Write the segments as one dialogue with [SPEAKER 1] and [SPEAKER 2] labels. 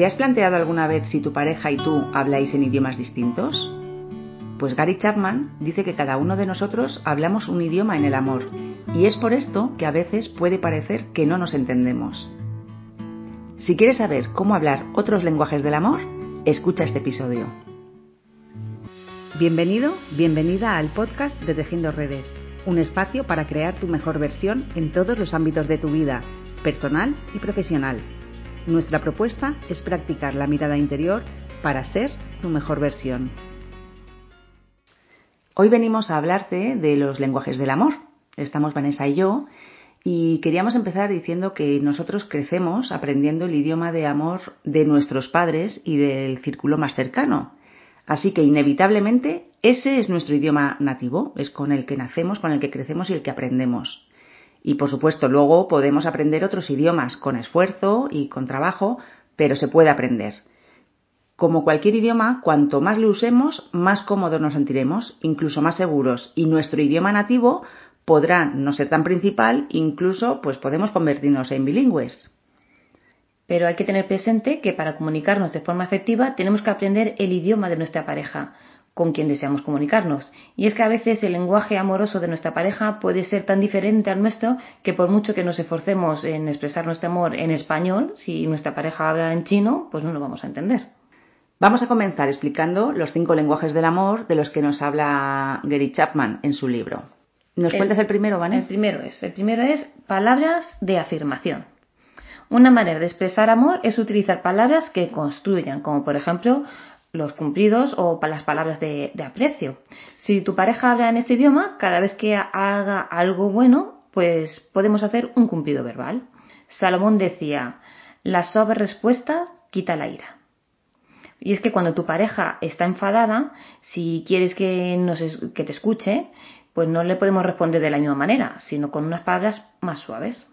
[SPEAKER 1] ¿Te has planteado alguna vez si tu pareja y tú habláis en idiomas distintos? Pues Gary Chapman dice que cada uno de nosotros hablamos un idioma en el amor y es por esto que a veces puede parecer que no nos entendemos. Si quieres saber cómo hablar otros lenguajes del amor, escucha este episodio. Bienvenido, bienvenida al podcast de Tejiendo Redes, un espacio para crear tu mejor versión en todos los ámbitos de tu vida, personal y profesional. Nuestra propuesta es practicar la mirada interior para ser tu mejor versión. Hoy venimos a hablarte de los lenguajes del amor. Estamos Vanessa y yo y queríamos empezar diciendo que nosotros crecemos aprendiendo el idioma de amor de nuestros padres y del círculo más cercano. Así que inevitablemente ese es nuestro idioma nativo, es con el que nacemos, con el que crecemos y el que aprendemos. Y por supuesto luego podemos aprender otros idiomas con esfuerzo y con trabajo, pero se puede aprender. Como cualquier idioma, cuanto más lo usemos, más cómodos nos sentiremos, incluso más seguros, y nuestro idioma nativo podrá no ser tan principal, incluso pues podemos convertirnos en bilingües.
[SPEAKER 2] Pero hay que tener presente que para comunicarnos de forma efectiva tenemos que aprender el idioma de nuestra pareja, con quien deseamos comunicarnos. Y es que a veces el lenguaje amoroso de nuestra pareja puede ser tan diferente al nuestro que por mucho que nos esforcemos en expresar nuestro amor en español, si nuestra pareja habla en chino, pues no lo vamos a entender.
[SPEAKER 1] Vamos a comenzar explicando los cinco lenguajes del amor de los que nos habla Gary Chapman en su libro. ¿Nos cuentas el primero, Vanessa?
[SPEAKER 2] El primero es, el primero es palabras de afirmación. Una manera de expresar amor es utilizar palabras que construyan, como por ejemplo los cumplidos o las palabras de, aprecio. Si tu pareja habla en este idioma, cada vez que haga algo bueno, pues podemos hacer un cumplido verbal. Salomón decía, la suave respuesta quita la ira. Y es que cuando tu pareja está enfadada, si quieres que, nos, que te escuche, pues no le podemos responder de la misma manera, sino con unas palabras más suaves.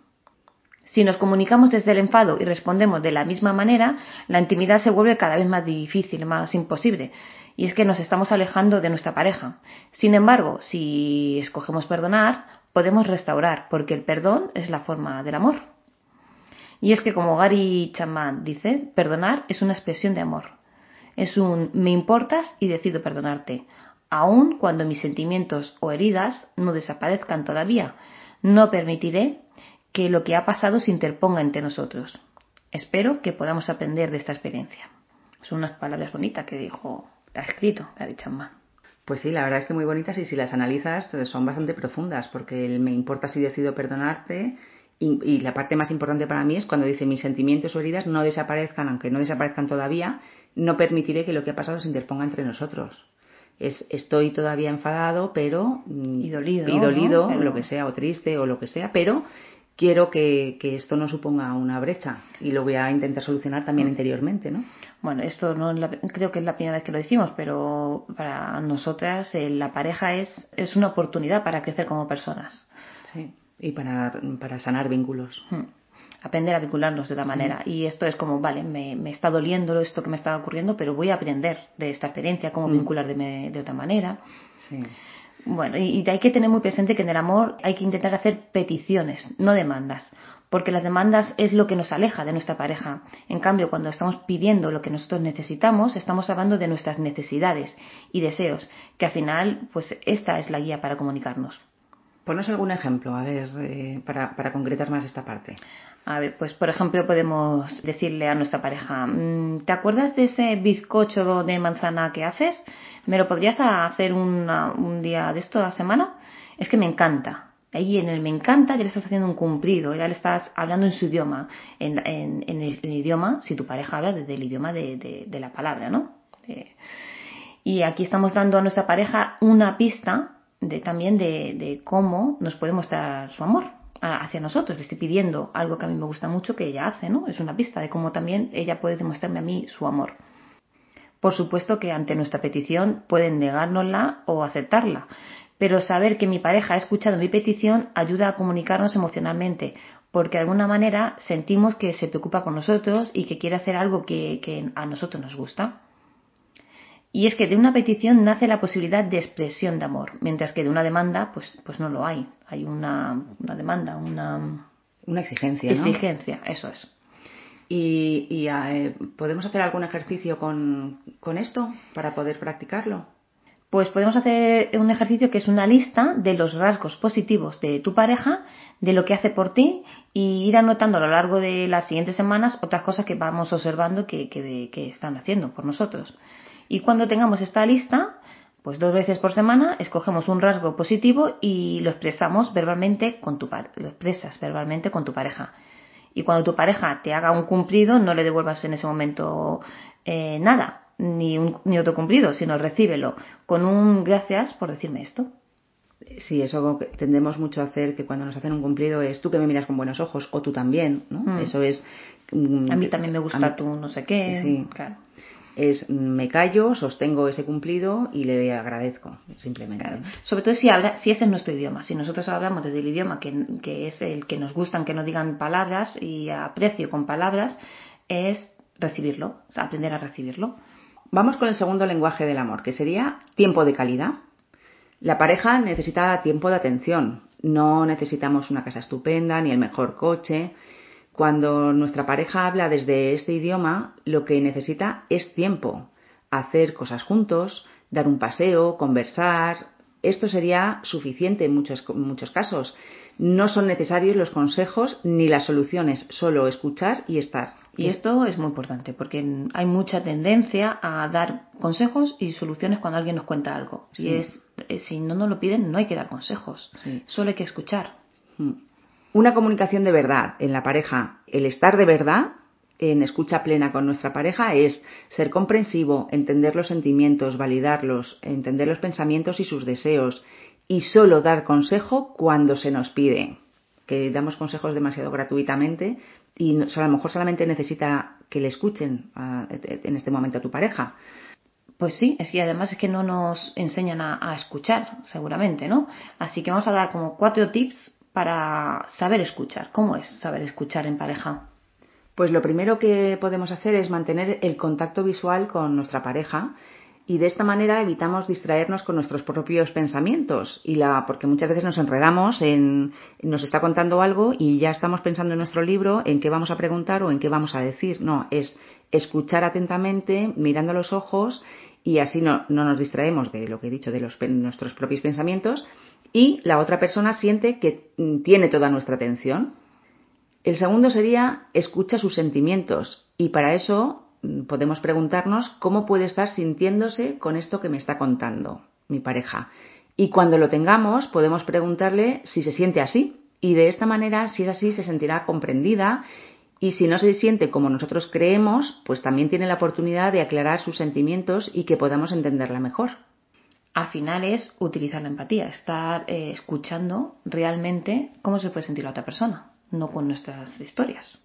[SPEAKER 2] Si nos comunicamos desde el enfado y respondemos de la misma manera, la intimidad se vuelve cada vez más difícil, más imposible. Y es que nos estamos alejando de nuestra pareja. Sin embargo, si escogemos perdonar, podemos restaurar, porque el perdón es la forma del amor. Y es que, como Gary Chapman dice, perdonar es una expresión de amor. Es un me importas y decido perdonarte, aun cuando mis sentimientos o heridas no desaparezcan todavía. No permitiré que lo que ha pasado se interponga entre nosotros. Espero que podamos aprender de esta experiencia. Son unas palabras bonitas que dijo, ha escrito Gary Chapman.
[SPEAKER 1] Pues sí, la verdad es que muy bonitas y si las analizas eh, son bastante profundas porque el me importa si decido perdonarte y, y, la parte más importante para mí es cuando dice mis sentimientos o heridas no desaparezcan, aunque no desaparezcan todavía, no permitiré que lo que ha pasado se interponga entre nosotros. Es, estoy todavía enfadado, pero
[SPEAKER 2] mm, y dolido,
[SPEAKER 1] y dolido lo que sea, o triste o lo que sea, pero quiero que, que, esto no suponga una brecha y lo voy a intentar solucionar también mm. interiormente, ¿no?
[SPEAKER 2] Bueno, esto no creo que es la primera vez que lo decimos, pero para nosotras eh, la pareja es, es una oportunidad para crecer como personas.
[SPEAKER 1] Sí, y para, para sanar vínculos.
[SPEAKER 2] Mm aprender a vincularnos de otra manera. Y esto es como, vale, me, está doliendo esto que me está ocurriendo, pero voy a aprender de esta experiencia, cómo mm. vincular de, de, otra manera. Sí. Bueno, y, hay que tener muy presente que en el amor hay que intentar hacer peticiones, no demandas, porque las demandas es lo que nos aleja de nuestra pareja. En cambio, cuando estamos pidiendo lo que nosotros necesitamos, estamos hablando de nuestras necesidades y deseos, que al final, pues esta es la guía para comunicarnos.
[SPEAKER 1] Ponos algún ejemplo, a ver, eh, para, para concretar más esta parte.
[SPEAKER 2] A ver, pues por ejemplo podemos decirle a nuestra pareja, mm, ¿te acuerdas de ese bizcocho de manzana que haces? ¿Me lo podrías hacer un día de esto la semana? Es que me encanta. Ahí en el me encanta ya le estás haciendo un cumplido, ya le estás hablando en su idioma, en, el, idioma, si tu pareja habla desde el idioma de, la palabra, ¿no? y aquí estamos dando a nuestra pareja una pista de, también de cómo nos puede mostrar su amor hacia nosotros, le estoy pidiendo algo que a mí me gusta mucho que ella hace, ¿no? Es una pista de cómo también ella puede demostrarme a mí su amor. Por supuesto que ante nuestra petición pueden negárnosla o aceptarla, pero saber que mi pareja ha escuchado mi petición ayuda a comunicarnos emocionalmente, porque de alguna manera sentimos que se preocupa por nosotros y que quiere hacer algo que, que a nosotros nos gusta. Y es que de una petición nace la posibilidad de expresión de amor, mientras que de una demanda, pues, pues no lo hay. Hay una, una demanda, una,
[SPEAKER 1] una exigencia.
[SPEAKER 2] Exigencia, eso es.
[SPEAKER 1] ¿Y, eh, podemos hacer algún ejercicio con, con esto para poder practicarlo?
[SPEAKER 2] Pues podemos hacer un ejercicio que es una lista de los rasgos positivos de tu pareja, de lo que hace por ti y ir anotando a lo largo de las siguientes semanas otras cosas que vamos observando que, que, están haciendo por nosotros. Y cuando tengamos esta lista, pues dos veces por semana escogemos un rasgo positivo y lo expresamos verbalmente con tu lo expresas verbalmente con tu pareja. Y cuando tu pareja te haga un cumplido, no le devuelvas en ese momento eh, nada, ni, un, ni otro cumplido, sino recíbelo con un gracias por decirme esto.
[SPEAKER 1] Sí, eso tendemos mucho a hacer, que cuando nos hacen un cumplido es tú que me miras con buenos ojos o tú también, ¿no? Mm. Eso es...
[SPEAKER 2] Mm, a mí también me gusta tú no sé qué.
[SPEAKER 1] Sí, claro. Es me callo, sostengo ese cumplido y le agradezco, simplemente.
[SPEAKER 2] Sobre todo si, habla, si ese es nuestro idioma. Si nosotros hablamos desde el idioma que, que es el que nos gustan que nos digan palabras y aprecio con palabras, es recibirlo, aprender a recibirlo.
[SPEAKER 1] Vamos con el segundo lenguaje del amor, que sería tiempo de calidad. La pareja necesita tiempo de atención. No necesitamos una casa estupenda ni el mejor coche. Cuando nuestra pareja habla desde este idioma, lo que necesita es tiempo. Hacer cosas juntos, dar un paseo, conversar. Esto sería suficiente en muchos, muchos casos. No son necesarios los consejos ni las soluciones, solo escuchar y estar.
[SPEAKER 2] Y esto es muy importante porque hay mucha tendencia a dar consejos y soluciones cuando alguien nos cuenta algo. Y es, eh, si no nos lo piden, no hay que dar consejos, solo hay que escuchar.
[SPEAKER 1] Hmm. Una comunicación de verdad en la pareja, el estar de verdad en escucha plena con nuestra pareja es ser comprensivo, entender los sentimientos, validarlos, entender los pensamientos y sus deseos y solo dar consejo cuando se nos pide. Que damos consejos demasiado gratuitamente y a lo mejor solamente necesita que le escuchen en este momento a tu pareja.
[SPEAKER 2] Pues sí, es que además es que no nos enseñan a, escuchar, seguramente, ¿no? Así que vamos a dar como cuatro tips para saber escuchar. ¿Cómo es saber escuchar en pareja?
[SPEAKER 1] Pues lo primero que podemos hacer es mantener el contacto visual con nuestra pareja y de esta manera evitamos distraernos con nuestros propios pensamientos y la porque muchas veces nos enredamos en nos está contando algo y ya estamos pensando en nuestro libro en qué vamos a preguntar o en qué vamos a decir no es escuchar atentamente mirando los ojos y así no, no nos distraemos de lo que he dicho de los, nuestros propios pensamientos y la otra persona siente que mm, tiene toda nuestra atención el segundo sería escucha sus sentimientos y para eso Mm, podemos preguntarnos cómo puede estar sintiéndose con esto que me está contando mi pareja. Y cuando lo tengamos, podemos preguntarle si se siente así. Y de esta manera, si es así, se sentirá comprendida. Y si no se siente como nosotros creemos, pues también tiene la oportunidad de aclarar sus sentimientos y que podamos entenderla mejor.
[SPEAKER 2] Al final es utilizar la empatía, estar eh, escuchando realmente cómo se puede sentir la otra persona, no con nuestras historias.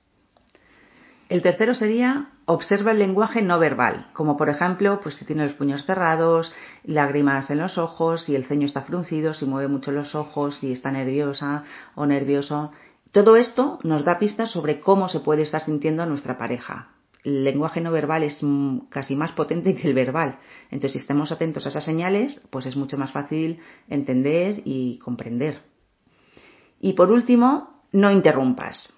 [SPEAKER 1] El tercero sería observa el lenguaje no verbal, como por ejemplo, pues si tiene los puños cerrados, lágrimas en los ojos, si el ceño está fruncido, si mueve mucho los ojos, si está nerviosa o nervioso. Todo esto nos da pistas sobre cómo se puede estar sintiendo nuestra pareja. El lenguaje no verbal es casi más potente que el verbal. Entonces, si estamos atentos a esas señales, pues es mucho más fácil entender y comprender. Y por último, no interrumpas.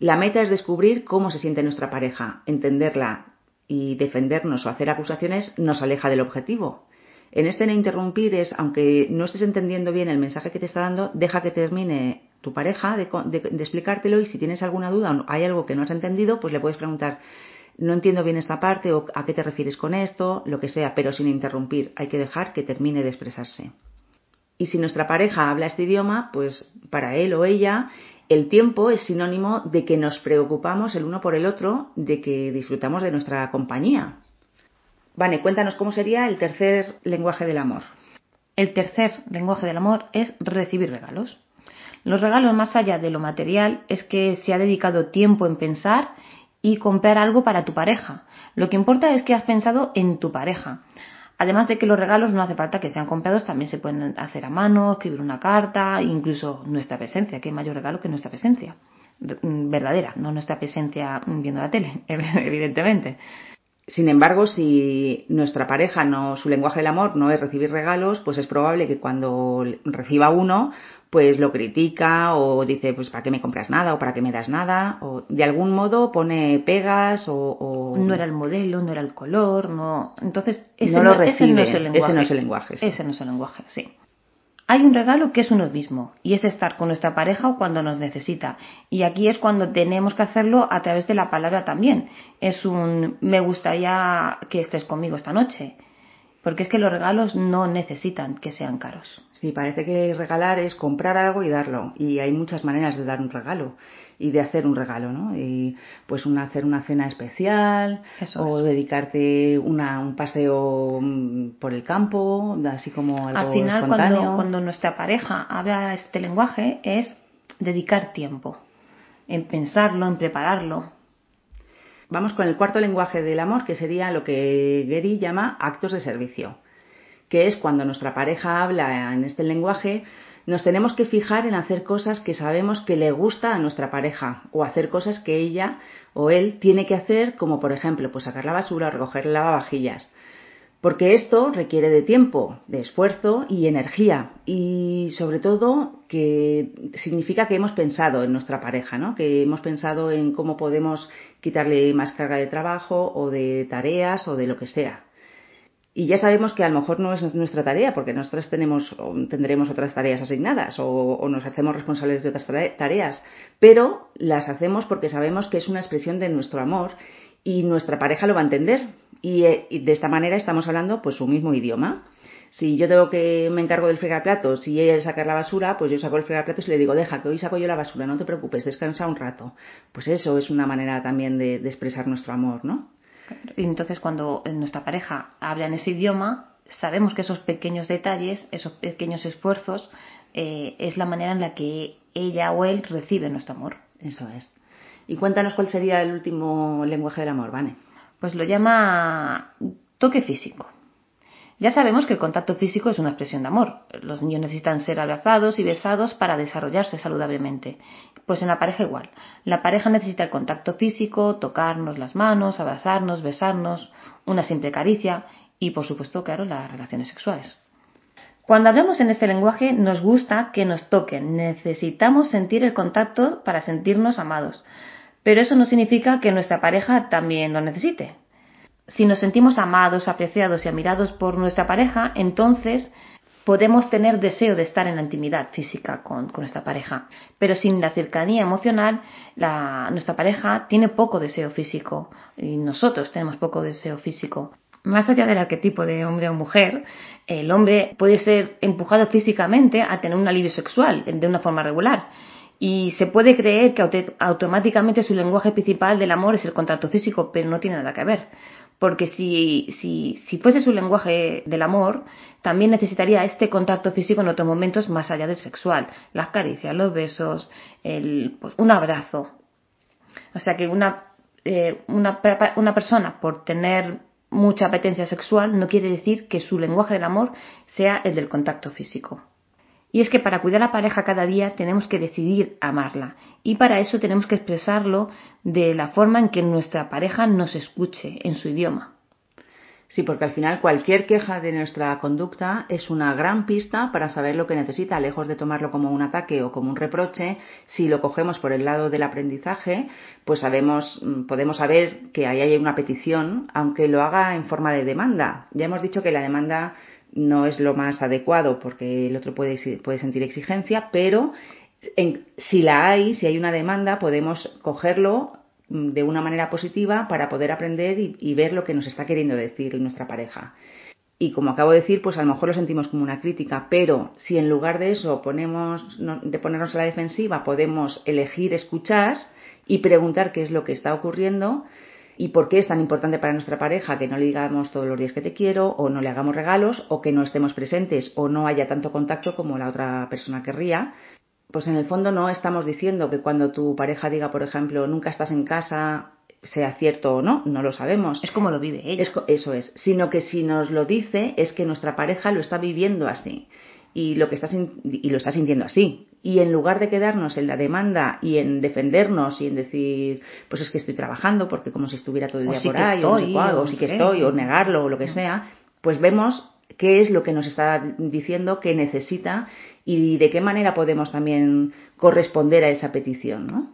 [SPEAKER 1] La meta es descubrir cómo se siente nuestra pareja, entenderla y defendernos o hacer acusaciones nos aleja del objetivo. En este no interrumpir es, aunque no estés entendiendo bien el mensaje que te está dando, deja que termine tu pareja de, explicártelo y si tienes alguna duda o hay algo que no has entendido, pues le puedes preguntar, no entiendo bien esta parte o a qué te refieres con esto, lo que sea, pero sin interrumpir. Hay que dejar que termine de expresarse. Y si nuestra pareja habla este idioma, pues para él o ella el tiempo es sinónimo de que nos preocupamos el uno por el otro, de que disfrutamos de nuestra compañía. Vane, cuéntanos cómo sería el tercer lenguaje del amor.
[SPEAKER 2] El tercer lenguaje del amor es recibir regalos. Los regalos, más allá de lo material, es que se ha dedicado tiempo en pensar y comprar algo para tu pareja. Lo que importa es que has pensado en tu pareja. Además de que los regalos no hace falta que sean comprados, también se pueden hacer a mano, escribir una carta, incluso nuestra presencia, es mayor regalo que nuestra presencia. Verdadera, no nuestra presencia viendo la tele, evidentemente.
[SPEAKER 1] Sin embargo, si nuestra pareja no, su lenguaje del amor no es recibir regalos, pues es probable que cuando reciba uno, pues lo critica o dice, pues ¿para qué me compras nada o para qué me das nada? O de algún modo pone pegas o...
[SPEAKER 2] No era el modelo, no era el color, no... Entonces,
[SPEAKER 1] ese no, lo recibe, ese no es el lenguaje. Ese no es el lenguaje,
[SPEAKER 2] Ese no es el lenguaje, sí. Hay un regalo que es uno mismo y es estar con nuestra pareja cuando nos necesita. Y aquí es cuando tenemos que hacerlo a través de la palabra también. Es un me gustaría que estés conmigo esta noche. Porque es que los regalos no necesitan que sean caros.
[SPEAKER 1] Sí, parece que regalar es comprar algo y darlo. Y hay muchas maneras de dar un regalo y de hacer un regalo, ¿no? Y pues una, hacer una cena especial o dedicarte una, un paseo mm, por el campo, así como algo
[SPEAKER 2] Al final, cuando, cuando nuestra pareja habla este lenguaje, es dedicar tiempo en pensarlo, en prepararlo,
[SPEAKER 1] Vamos con el cuarto lenguaje del amor, que sería lo que Gary llama actos de servicio, que es cuando nuestra pareja habla en este lenguaje, nos tenemos que fijar en hacer cosas que sabemos que le gusta a nuestra pareja o hacer cosas que ella o él tiene que hacer, como por ejemplo, pues sacar la basura o recoger el lavavajillas. Porque esto requiere de tiempo, de esfuerzo y energía. Y sobre todo que significa que hemos pensado en nuestra pareja, ¿no? Que hemos pensado en cómo podemos quitarle más carga de trabajo o de tareas o de lo que sea. Y ya sabemos que a lo mejor no es nuestra tarea, porque nosotros tenemos, tendremos otras tareas asignadas o, o nos hacemos responsables de otras tareas, pero las hacemos porque sabemos que es una expresión de nuestro amor y nuestra pareja lo va a entender eh, y, de esta manera estamos hablando pues su mismo idioma. Si yo tengo que me encargo del fregaplatos y ella de sacar la basura, pues yo saco el fregaplatos y le digo, deja que hoy saco yo la basura, no te preocupes, descansa un rato. Pues eso es una manera también de, expresar nuestro amor, ¿no?
[SPEAKER 2] Y entonces cuando nuestra pareja habla en ese idioma, sabemos que esos pequeños detalles, esos pequeños esfuerzos, eh, es la manera en la que ella o él recibe nuestro amor.
[SPEAKER 1] Eso es. Y cuéntanos cuál sería el último lenguaje del amor, Vane.
[SPEAKER 2] Pues lo llama toque físico. Ya sabemos que el contacto físico es una expresión de amor. Los niños necesitan ser abrazados y besados para desarrollarse saludablemente. Pues en la pareja igual. La pareja necesita el contacto físico, tocarnos las manos, abrazarnos, besarnos, una simple caricia y, por supuesto, claro, las relaciones sexuales. Cuando hablamos en este lenguaje nos gusta que nos toquen, necesitamos sentir el contacto para sentirnos amados. Pero eso no significa que nuestra pareja también lo necesite. Si nos sentimos amados, apreciados y admirados por nuestra pareja, entonces podemos tener deseo de estar en la intimidad física con, nuestra pareja. Pero sin la cercanía emocional, nuestra pareja tiene poco deseo físico y nosotros tenemos poco deseo físico. Más allá del arquetipo de hombre o mujer, el hombre puede ser empujado físicamente a tener un alivio sexual de una forma regular y se puede creer que automáticamente su lenguaje principal del amor es el contacto físico, pero no tiene nada que ver. Porque si, si, si fuese su lenguaje del amor, también necesitaría este contacto físico en otros momentos más allá del sexual. Las caricias, los besos, el, pues, un abrazo. O sea que una, eh, una, una persona por tener mucha apetencia sexual no quiere decir que su lenguaje del amor sea el del contacto físico. Y es que para cuidar a la pareja cada día tenemos que decidir amarla. Y para eso tenemos que expresarlo de la forma en que nuestra pareja nos escuche en su idioma.
[SPEAKER 1] Sí, porque al final cualquier queja de nuestra conducta es una gran pista para saber lo que necesita, lejos de tomarlo como un ataque o como un reproche. Si lo cogemos por el lado del aprendizaje, pues sabemos, mm, podemos saber que ahí hay una petición, aunque lo haga en forma de demanda. Ya hemos dicho que la demanda no es lo más adecuado porque el otro puede, sentir exigencia, pero si la hay, si hay una demanda, podemos cogerlo mm, de una manera positiva para poder aprender y, ver lo que nos está queriendo decir nuestra pareja. Y como acabo de decir, pues a lo mejor lo sentimos como una crítica, pero si en lugar de eso ponemos, de ponernos a la defensiva, podemos elegir escuchar y preguntar qué es lo que está ocurriendo, y por qué es tan importante para nuestra pareja que no le digamos todos los días que te quiero o no le hagamos regalos o que no estemos presentes o no haya tanto contacto como la otra persona querría. Pues en el fondo no estamos diciendo que cuando tu pareja diga, por ejemplo, nunca estás en casa, sea cierto o no, no lo sabemos.
[SPEAKER 2] Es como lo vive ella.
[SPEAKER 1] eso es. Sino que si nos lo dice es que nuestra pareja lo está viviendo así y lo que está y lo está sintiendo así y en lugar de quedarnos en la demanda y en defendernos y en decir, pues es que estoy trabajando porque como si estuviera todo el día por ahí, o, o, sí que estoy, o negarlo, o lo que sea, pues vemos qué es lo que nos está diciendo que necesita y de qué manera podemos también corresponder a esa petición, ¿no?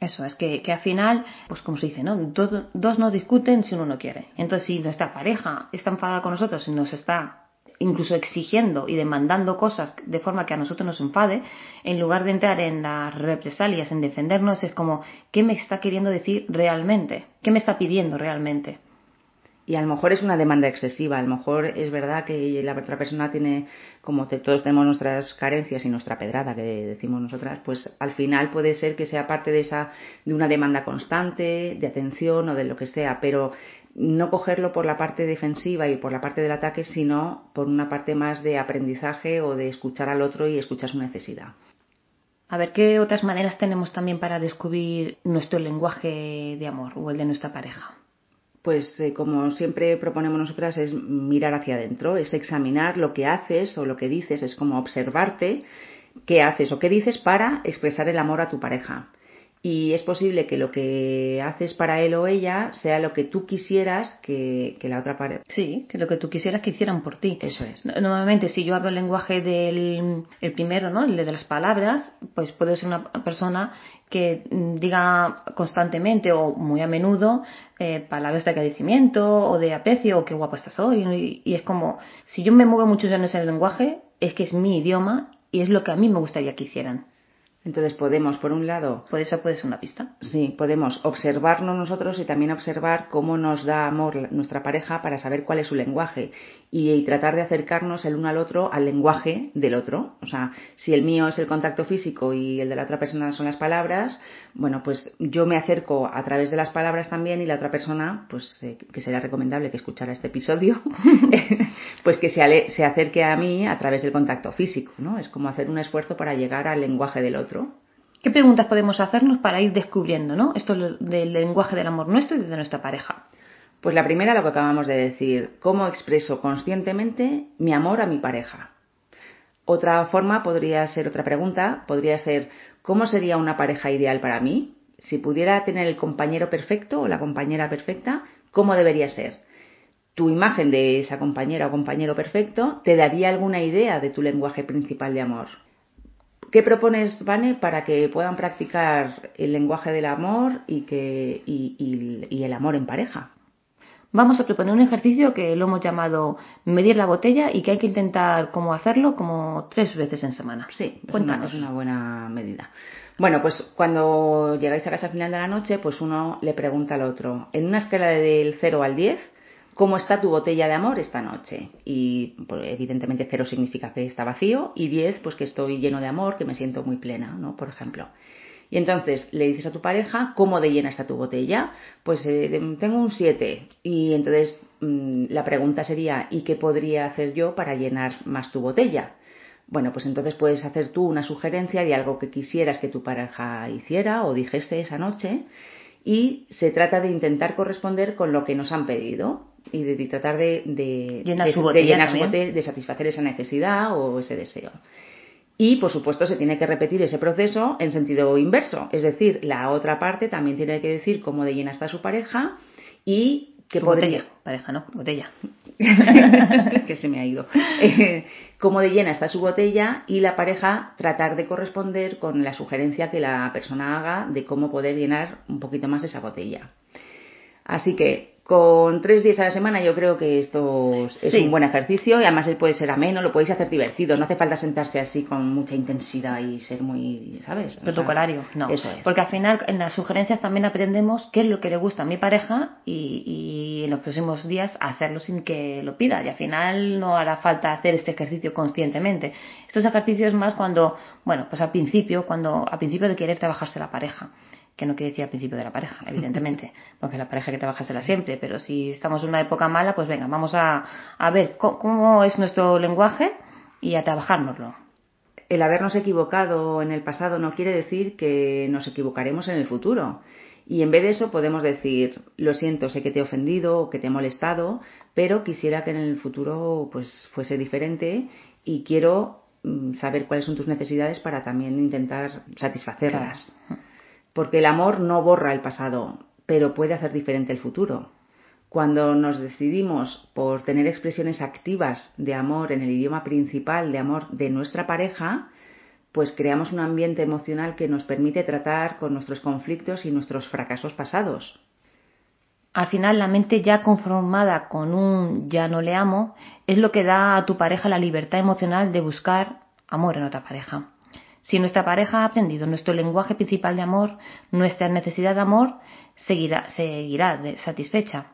[SPEAKER 2] Eso, es que, que al final, pues como se dice, ¿no? Dos, no discuten si uno no quiere. Entonces, si nuestra pareja está enfadada con nosotros y nos está incluso exigiendo y demandando cosas de forma que a nosotros nos enfade, en lugar de entrar en las represalias, en defendernos, es como, ¿qué me está queriendo decir realmente? ¿Qué me está pidiendo realmente?
[SPEAKER 1] Y a lo mejor es una demanda excesiva, a lo mejor es verdad que la otra persona tiene, como todos tenemos nuestras carencias y nuestra pedrada que decimos nosotras, pues al final puede ser que sea parte de esa, de una demanda constante, de atención o de lo que sea, pero no cogerlo por la parte defensiva y por la parte del ataque, sino por una parte más de aprendizaje o de escuchar al otro y escuchar su necesidad.
[SPEAKER 2] A ver, ¿qué otras maneras tenemos también para descubrir nuestro lenguaje de amor o el de nuestra pareja?
[SPEAKER 1] Pues eh, como siempre proponemos nosotras es mirar hacia adentro, es examinar lo que haces o lo que dices, es como observarte qué haces o qué dices para expresar el amor a tu pareja y es posible que lo que haces para él o ella sea lo que tú quisieras que, la otra pareja.
[SPEAKER 2] Sí, que lo que tú quisieras que hicieran por ti.
[SPEAKER 1] Eso es.
[SPEAKER 2] Normalmente, si yo hablo el lenguaje del el primero, ¿no? El de las palabras, pues puedo ser una persona que diga constantemente o muy a menudo eh, palabras de agradecimiento o de aprecio o qué guapo estás hoy. Y, y es como, si yo me muevo mucho en ese lenguaje, es que es mi idioma y es lo que a mí me gustaría que hicieran.
[SPEAKER 1] Entonces podemos, por un lado...
[SPEAKER 2] Puede ser, puede ser una pista.
[SPEAKER 1] Sí, podemos observarnos nosotros y también observar cómo nos da amor nuestra pareja para saber cuál es su lenguaje y, tratar de acercarnos el uno al otro al lenguaje del otro. O sea, si el mío es el contacto físico y el de la otra persona son las palabras, bueno, pues yo me acerco a través de las palabras también y la otra persona, pues eh, que sería recomendable que escuchara este episodio, pues que se, se acerque a mí a través del contacto físico, ¿no? Es como hacer un esfuerzo para llegar al lenguaje del otro
[SPEAKER 2] ¿Qué preguntas podemos hacernos para ir descubriendo ¿no? esto del lenguaje del amor nuestro y de nuestra pareja?
[SPEAKER 1] Pues la primera, lo que acabamos de decir, ¿cómo expreso conscientemente mi amor a mi pareja? Otra forma podría ser, otra pregunta, podría ser, ¿cómo sería una pareja ideal para mí? Si pudiera tener el compañero perfecto o la compañera perfecta, ¿cómo debería ser? Tu imagen de esa compañera o compañero perfecto te daría alguna idea de tu lenguaje principal de amor. ¿Qué propones, Vane, para que puedan practicar el lenguaje del amor y, que, y, el amor en pareja?
[SPEAKER 2] Vamos a proponer un ejercicio que lo hemos llamado medir la botella y que hay que intentar cómo hacerlo como tres veces en semana.
[SPEAKER 1] Sí, Cuéntanos. es una buena medida. Bueno, pues cuando llegáis a casa al final de la noche, pues uno le pregunta al otro, en una escala del 0 al 10, ¿Cómo está tu botella de amor esta noche? Y pues, evidentemente cero significa que está vacío y 10 pues que estoy lleno de amor, que me siento muy plena, ¿no? Por ejemplo. Y entonces le dices a tu pareja, ¿cómo de llena está tu botella? Pues eh, tengo un 7. Y entonces mm, la pregunta sería, ¿y qué podría hacer yo para llenar más tu botella? Bueno, pues entonces puedes hacer tú una sugerencia de algo que quisieras que tu pareja hiciera o dijese esa noche y se trata de intentar corresponder con lo que nos han pedido y de, tratar de, de,
[SPEAKER 2] llenar, su botella,
[SPEAKER 1] de satisfacer esa necesidad o ese deseo. Y, por supuesto, se tiene que repetir ese proceso en sentido inverso. Es decir, la otra parte también tiene que decir cómo de llena está su pareja y que
[SPEAKER 2] podría... pareja, ¿no? Botella.
[SPEAKER 1] que se me ha ido. Eh, cómo de llena está su botella y la pareja tratar de corresponder con la sugerencia que la persona haga de cómo poder llenar un poquito más esa botella. Así que con tres días a la semana yo creo que esto es un buen ejercicio y además puede ser ameno, lo podéis hacer divertido, no hace falta sentarse así con mucha intensidad y ser muy, ¿sabes?
[SPEAKER 2] Protocolario, no. Eso es. Porque al final en las sugerencias también aprendemos qué es lo que le gusta a mi pareja y, y en los próximos días hacerlo sin que lo pida y al final no hará falta hacer este ejercicio conscientemente. Estos ejercicios más cuando, bueno, pues al principio, cuando, al principio de querer trabajarse la pareja que no quiere decir al principio de la pareja, evidentemente, porque la pareja que trabajársela siempre, pero si estamos en una época mala, pues venga, vamos a, a ver cómo, es nuestro lenguaje y a trabajárnoslo.
[SPEAKER 1] El habernos equivocado en el pasado no quiere decir que nos equivocaremos en el futuro. Y en vez de eso podemos decir, lo siento, sé que te he ofendido o que te he molestado, pero quisiera que en el futuro pues fuese diferente y quiero mm, saber cuáles son tus necesidades para también intentar satisfacerlas. Porque el amor no borra el pasado, pero puede hacer diferente el futuro. Cuando nos decidimos por tener expresiones activas de amor en el idioma principal de amor de nuestra pareja, pues creamos un ambiente emocional que nos permite tratar con nuestros conflictos y nuestros fracasos pasados.
[SPEAKER 2] Al final, la mente ya conformada con un ya no le amo es lo que da a tu pareja la libertad emocional de buscar amor en otra pareja. Si nuestra pareja ha aprendido nuestro lenguaje principal de amor, nuestra necesidad de amor seguirá, satisfecha.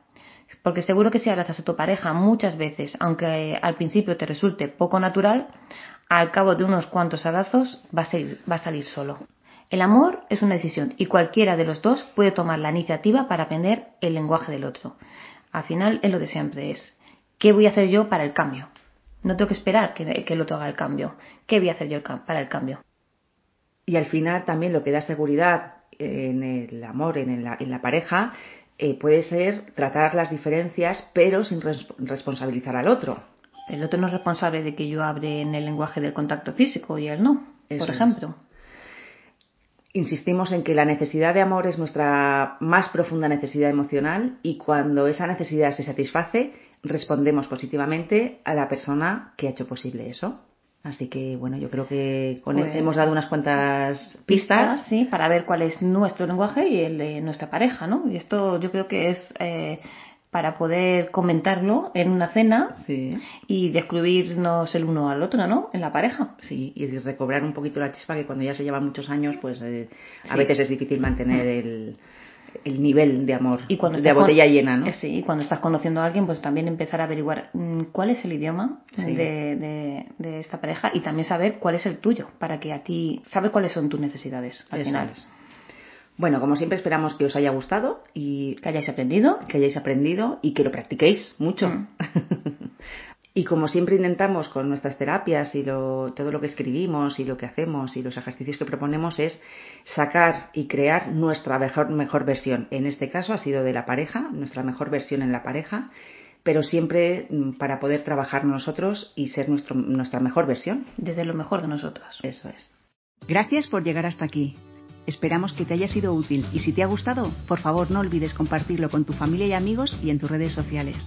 [SPEAKER 2] Porque seguro que si abrazas a tu pareja muchas veces, aunque al principio te resulte poco natural, al cabo de unos cuantos abrazos va a, salir solo. El amor es una decisión y cualquiera de los dos puede tomar la iniciativa para aprender el lenguaje del otro. Al final es lo de siempre, es ¿qué voy a hacer yo para el cambio? No tengo que esperar que, el otro haga el cambio. ¿Qué voy a hacer yo para el cambio?
[SPEAKER 1] Y al final también lo que da seguridad en el amor, en la, en la pareja, eh, puede ser tratar las diferencias pero sin responsabilizar al otro.
[SPEAKER 2] El otro no es responsable de que yo hable en el lenguaje del contacto físico y él no, por ejemplo
[SPEAKER 1] insistimos en que la necesidad de amor es nuestra más profunda necesidad emocional y cuando esa necesidad se satisface, respondemos positivamente a la persona que ha hecho posible eso. Así que, bueno, yo creo que con pues hemos dado unas cuantas pistas.
[SPEAKER 2] Sí, para ver cuál es nuestro lenguaje y el de nuestra pareja, ¿no? Y esto yo creo que es eh, para poder comentarlo en una cena y descubrirnos el uno al otro, ¿no? En la pareja.
[SPEAKER 1] Sí, y recobrar un poquito la chispa que cuando ya se llevan muchos años, pues eh, a veces es difícil mantener el, el nivel de amor y cuando de botella llena, ¿no?
[SPEAKER 2] Sí, y cuando estás conociendo a alguien, pues también empezar a averiguar mm, cuál es el idioma de, de, esta pareja y también saber cuál es el tuyo, para que a ti, saber cuáles son tus necesidades al final.
[SPEAKER 1] Bueno, como siempre esperamos que os haya gustado y
[SPEAKER 2] que hayáis aprendido,
[SPEAKER 1] que hayáis aprendido y que lo practiquéis mucho. Mm. y como siempre intentamos con nuestras terapias y todo lo que escribimos y lo que hacemos y los ejercicios que proponemos es sacar y crear nuestra mejor, mejor versión. En este caso ha sido de la pareja, nuestra mejor versión en la pareja, pero siempre mm, para poder trabajar nosotros y ser nuestro, nuestra mejor versión.
[SPEAKER 2] Desde lo mejor de nosotros.
[SPEAKER 1] Eso es.
[SPEAKER 3] Gracias por llegar hasta aquí. Esperamos que te haya sido útil y si te ha gustado, por favor no olvides compartirlo con tu familia y amigos y en tus redes sociales.